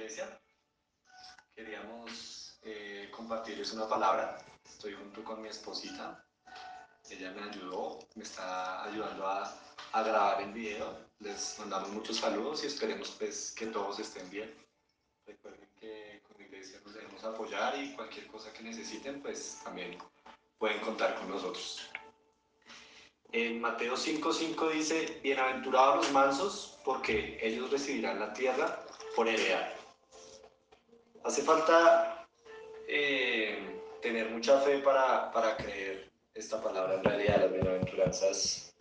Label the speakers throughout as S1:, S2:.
S1: iglesia. Queríamos eh, compartirles una palabra. Estoy junto con mi esposita. Ella me ayudó, me está ayudando a, a grabar el video. Les mandamos muchos saludos y esperemos pues, que todos estén bien. Recuerden que con iglesia nos debemos apoyar y cualquier cosa que necesiten, pues también pueden contar con nosotros. En Mateo 5:5 dice, bienaventurados los mansos, porque ellos recibirán la tierra por heredad. Hace falta eh, tener mucha fe para, para creer esta palabra en realidad, las bienaventuranzas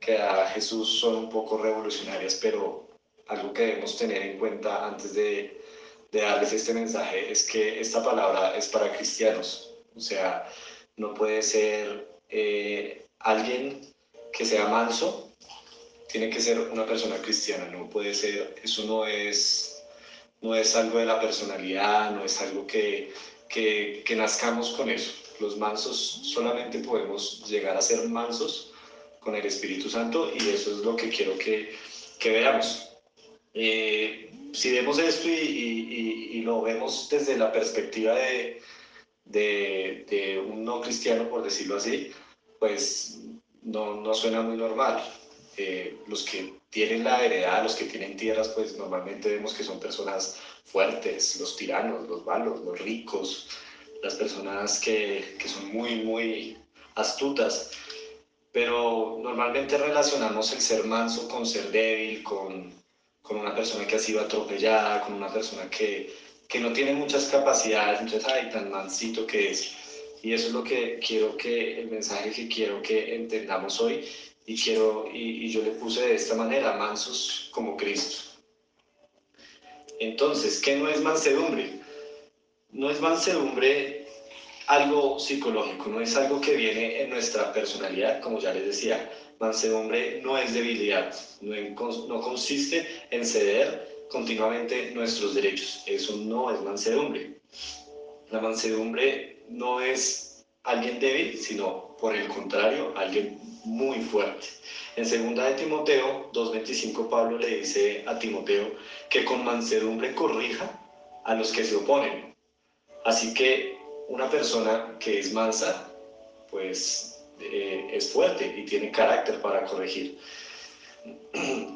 S1: que da Jesús son un poco revolucionarias, pero algo que debemos tener en cuenta antes de, de darles este mensaje es que esta palabra es para cristianos, o sea, no puede ser eh, alguien que sea manso, tiene que ser una persona cristiana, no puede ser, eso no es, no es algo de la personalidad, no es algo que, que, nazcamos con eso. Los mansos solamente podemos llegar a ser mansos con el Espíritu Santo y eso es lo que quiero que, que veamos. Eh, si vemos esto y, lo vemos desde la perspectiva de, de, de, un no cristiano, por decirlo así, pues no, no suena muy normal. Eh, los que tienen la heredad, los que tienen tierras, pues normalmente vemos que son personas fuertes, los tiranos, los malos, los ricos, las personas que, que son muy, muy astutas. Pero normalmente relacionamos el ser manso con ser débil, con, con una persona que ha sido atropellada, con una persona que, que no tiene muchas capacidades, entonces, ay, tan mansito que es. Y eso es lo que quiero que, el mensaje que quiero que entendamos hoy, y, quiero, y, yo le puse de esta manera, mansos como Cristo. Entonces, ¿qué no es mansedumbre? No es mansedumbre algo psicológico, no es algo que viene en nuestra personalidad, como ya les decía. Mansedumbre no es debilidad, no, no consiste en ceder continuamente nuestros derechos. Eso no es mansedumbre. La mansedumbre no es alguien débil, sino por el contrario, alguien muy fuerte. En segunda de Timoteo 2.25 Pablo le dice a Timoteo que con mansedumbre corrija a los que se oponen. Así que una persona que es mansa, pues eh, es fuerte y tiene carácter para corregir.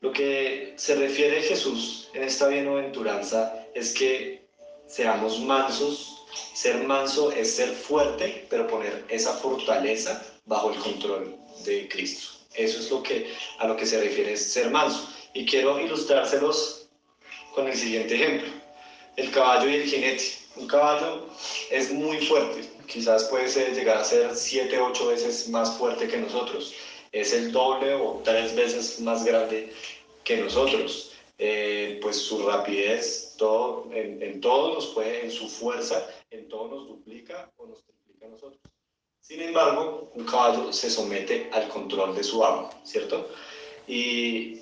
S1: Lo que se refiere Jesús en esta bienaventuranza es que seamos mansos. Ser manso es ser fuerte, pero poner esa fortaleza bajo el control de Cristo. Eso es lo que, a lo que se refiere ser manso. Y quiero ilustrárselos con el siguiente ejemplo. El caballo y el jinete. Un caballo es muy fuerte, quizás puede ser, llegar a ser 7, 8 veces más fuerte que nosotros. Es el doble o tres veces más grande que nosotros. Eh, pues su rapidez todo, en, en todo nos puede, en su fuerza, en todo nos duplica o nos triplica a nosotros. Sin embargo, un caballo se somete al control de su amo, ¿cierto? Y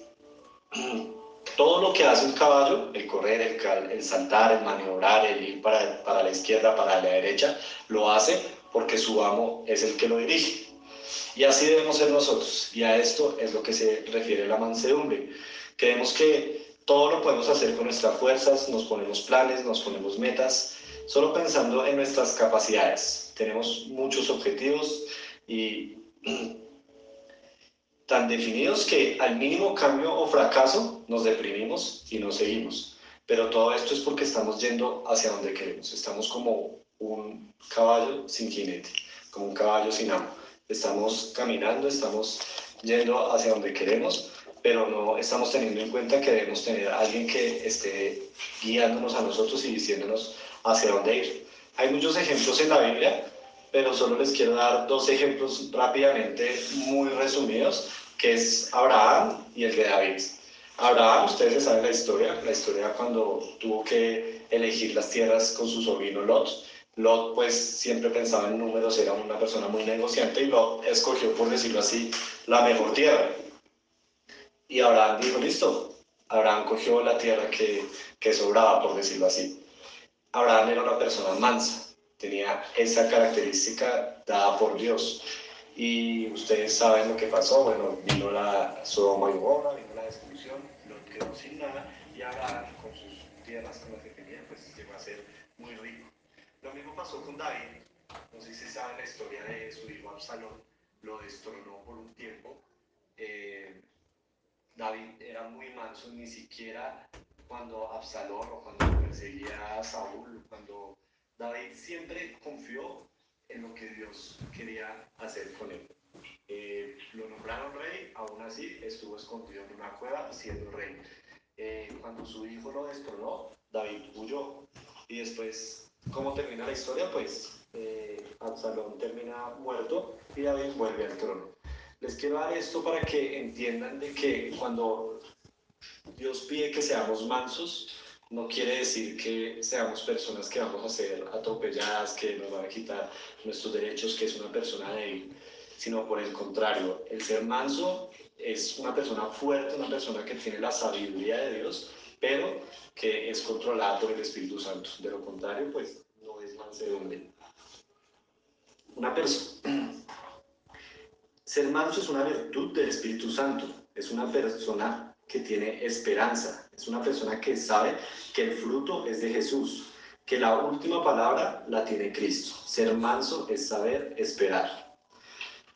S1: todo lo que hace un caballo, el correr, el, saltar, el maniobrar, el ir para, para, la izquierda, para la derecha, lo hace porque su amo es el que lo dirige. Y así debemos ser nosotros. Y a esto es lo que se refiere la mansedumbre. Creemos que todo lo podemos hacer con nuestras fuerzas, nos ponemos planes, nos ponemos metas, solo pensando en nuestras capacidades. Tenemos muchos objetivos y tan definidos que al mínimo cambio o fracaso nos deprimimos y nos seguimos. Pero todo esto es porque estamos yendo hacia donde queremos. Estamos como un caballo sin jinete, como un caballo sin amo. Estamos caminando, estamos yendo hacia donde queremos, pero no estamos teniendo en cuenta que debemos tener alguien que esté guiándonos a nosotros y diciéndonos hacia dónde ir. Hay muchos ejemplos en la Biblia, pero solo les quiero dar dos ejemplos rápidamente, muy resumidos, que es Abraham y el de David. Abraham, ustedes saben la historia, la historia cuando tuvo que elegir las tierras con su sobrino Lot. Lot pues siempre pensaba en números, era una persona muy negociante y Lot escogió, por decirlo así, la mejor tierra. Y Abraham dijo, listo, Abraham cogió la tierra que, que sobraba, por decirlo así. Abraham era una persona mansa, tenía esa característica dada por Dios. Y ustedes saben lo que pasó, bueno, vino la Sodoma y Gomorra, vino la destrucción, Lot quedó sin nada y Abraham con sus tierras, con lo que tenía, pues llegó a ser muy rico. Lo mismo pasó con David. No sé si saben la historia de su hijo Absalón. Lo destronó por un tiempo. Eh, David era muy manso, ni siquiera cuando Absalón o cuando perseguía a Saúl, cuando David siempre confió en lo que Dios quería hacer con él. Eh, lo nombraron rey, aún así estuvo escondido en una cueva siendo rey. Eh, cuando su hijo lo destronó, David huyó. Y después, ¿cómo termina la historia? Pues eh, Absalón termina muerto y David vuelve al trono. Les quiero dar esto para que entiendan de que cuando Dios pide que seamos mansos, no quiere decir que seamos personas que vamos a ser atropelladas, que nos van a quitar nuestros derechos, que es una persona débil sino por el contrario, el ser manso es una persona fuerte, una persona que tiene la sabiduría de Dios, pero que es controlada por el Espíritu Santo. De lo contrario, pues no es mansedumbre. Una persona. Ser manso es una virtud del Espíritu Santo. Es una persona que tiene esperanza. Es una persona que sabe que el fruto es de Jesús, que la última palabra la tiene Cristo. Ser manso es saber esperar.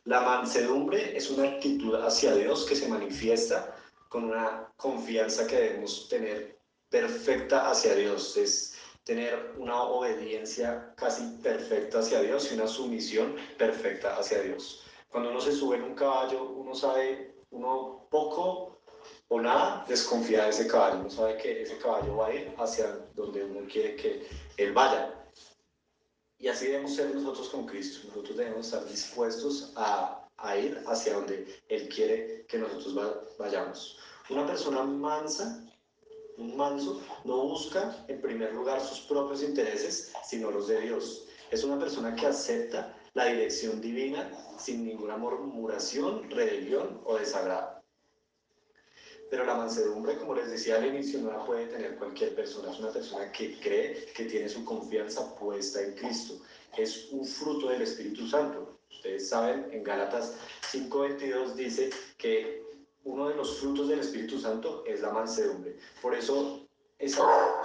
S1: La mansedumbre es una actitud hacia Dios que se manifiesta con una confianza que debemos tener perfecta hacia Dios. Es tener una obediencia casi perfecta hacia Dios y una sumisión perfecta hacia Dios. Cuando uno se sube en un caballo, uno sabe, uno poco o nada desconfía de ese caballo. Uno sabe que ese caballo va a ir hacia donde uno quiere que él vaya. Y así debemos ser nosotros con Cristo. Nosotros debemos estar dispuestos a, a ir hacia donde Él quiere que nosotros vayamos. Una persona mansa, un manso, no busca en primer lugar sus propios intereses, sino los de Dios. Es una persona que acepta la dirección divina sin ninguna murmuración, rebelión o desagrado. Pero la mansedumbre, como les decía al inicio, no la puede tener cualquier persona. Es una persona que cree que tiene su confianza puesta en Cristo. Es un fruto del Espíritu Santo. Ustedes saben, en Gálatas 5:22 dice que uno de los frutos del Espíritu Santo es la mansedumbre. Por eso es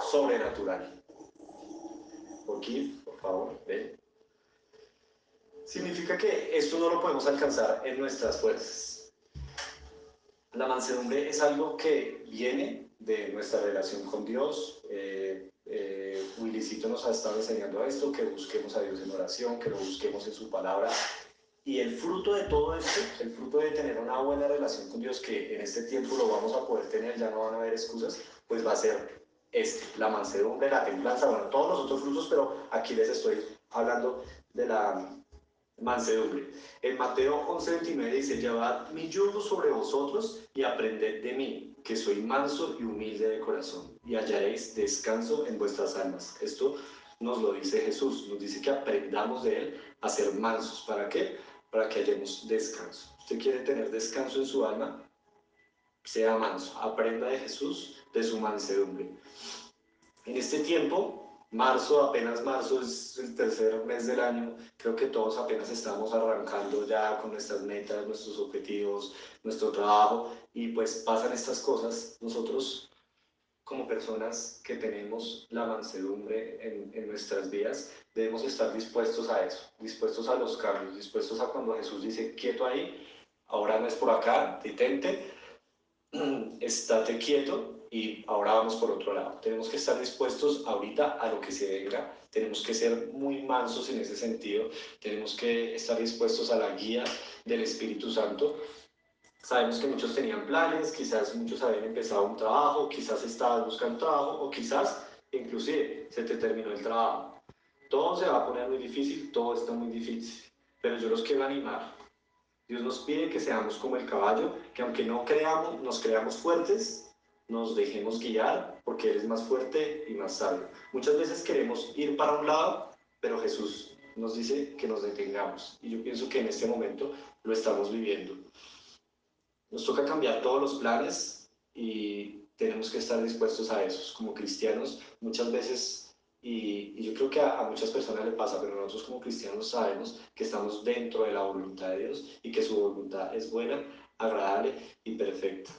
S1: sobrenatural. Aquí, por favor, ven. Significa que esto no lo podemos alcanzar en nuestras fuerzas la mansedumbre es algo que viene de nuestra relación con Dios. Eh, eh, nos ha estado enseñando esto, que busquemos a Dios en oración, que lo busquemos en su palabra. Y el fruto de todo esto, el fruto de tener una buena relación con Dios, que en este tiempo lo vamos a poder tener, ya no van a haber excusas, pues va a ser este, la mansedumbre, la templanza, bueno, todos los otros frutos, pero aquí les estoy hablando de la mansedumbre. En Mateo 11:29 dice, llevad mi yugo sobre vosotros y aprended de mí, que soy manso y humilde de corazón, y hallaréis descanso en vuestras almas. Esto nos lo dice Jesús, nos dice que aprendamos de Él a ser mansos. ¿Para qué? Para que hayamos descanso. ¿Usted quiere tener descanso en su alma? Sea manso, aprenda de Jesús, de su mansedumbre. En este tiempo marzo, apenas marzo es el tercer mes del año, creo que todos apenas estamos arrancando ya con nuestras metas, nuestros objetivos, nuestro trabajo y pues pasan estas cosas. Nosotros como personas que tenemos la mansedumbre en, en nuestras vidas, debemos estar dispuestos a eso, dispuestos a los cambios, dispuestos a cuando Jesús dice, quieto ahí, ahora no es por acá, detente, estate quieto y ahora vamos por otro lado. Tenemos que estar dispuestos ahorita a lo que se venga, tenemos que ser muy mansos en ese sentido, tenemos que estar dispuestos a la guía del Espíritu Santo. Sabemos que muchos tenían planes, quizás muchos habían empezado un trabajo, quizás estabas buscando trabajo o quizás inclusive se te terminó el trabajo. Todo se va a poner muy difícil, todo está muy difícil, pero yo los quiero animar. Dios nos pide que seamos como el caballo, que aunque no creamos, nos creamos fuertes, nos dejemos guiar porque Él es más fuerte y más sabio. Muchas veces queremos ir para un lado, pero Jesús nos dice que nos detengamos. Y yo pienso que en este momento lo estamos viviendo. Nos toca cambiar todos los planes y tenemos que estar dispuestos a eso. Como cristianos, muchas veces, y, yo creo que a, a, muchas personas le pasa, pero nosotros como cristianos sabemos que estamos dentro de la voluntad de Dios y que su voluntad es buena, agradable y perfecta.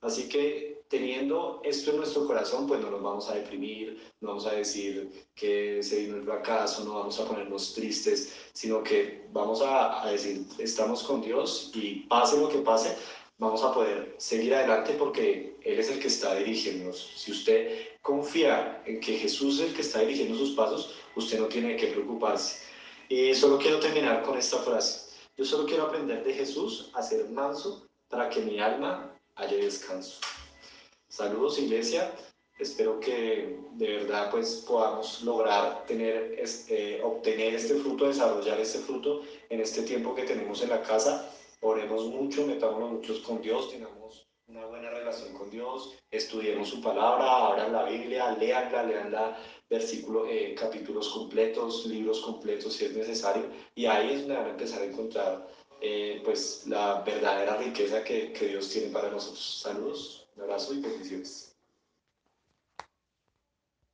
S1: Así que teniendo esto en nuestro corazón, pues no nos vamos a deprimir, no vamos a decir que se vino el fracaso, no vamos a ponernos tristes, sino que vamos a, decir, estamos con Dios y pase lo que pase, vamos a poder seguir adelante porque Él es el que está dirigiéndonos. Si usted confía en que Jesús es el que está dirigiendo sus pasos, usted no tiene que preocuparse. Y solo quiero terminar con esta frase. Yo solo quiero aprender de Jesús a ser manso para que mi alma haya descanso. Saludos iglesia. Espero que de verdad pues podamos lograr tener este, obtener este fruto, desarrollar este fruto en este tiempo que tenemos en la casa. Oremos mucho, metámonos muchos con Dios, tengamos una buena relación con Dios, estudiemos su palabra, abran la Biblia, leanla, leanla versículos, eh, capítulos completos, libros completos si es necesario, y ahí es donde van a empezar a encontrar eh, pues la verdadera riqueza que, que Dios tiene para nosotros. Saludos, un abrazo y bendiciones.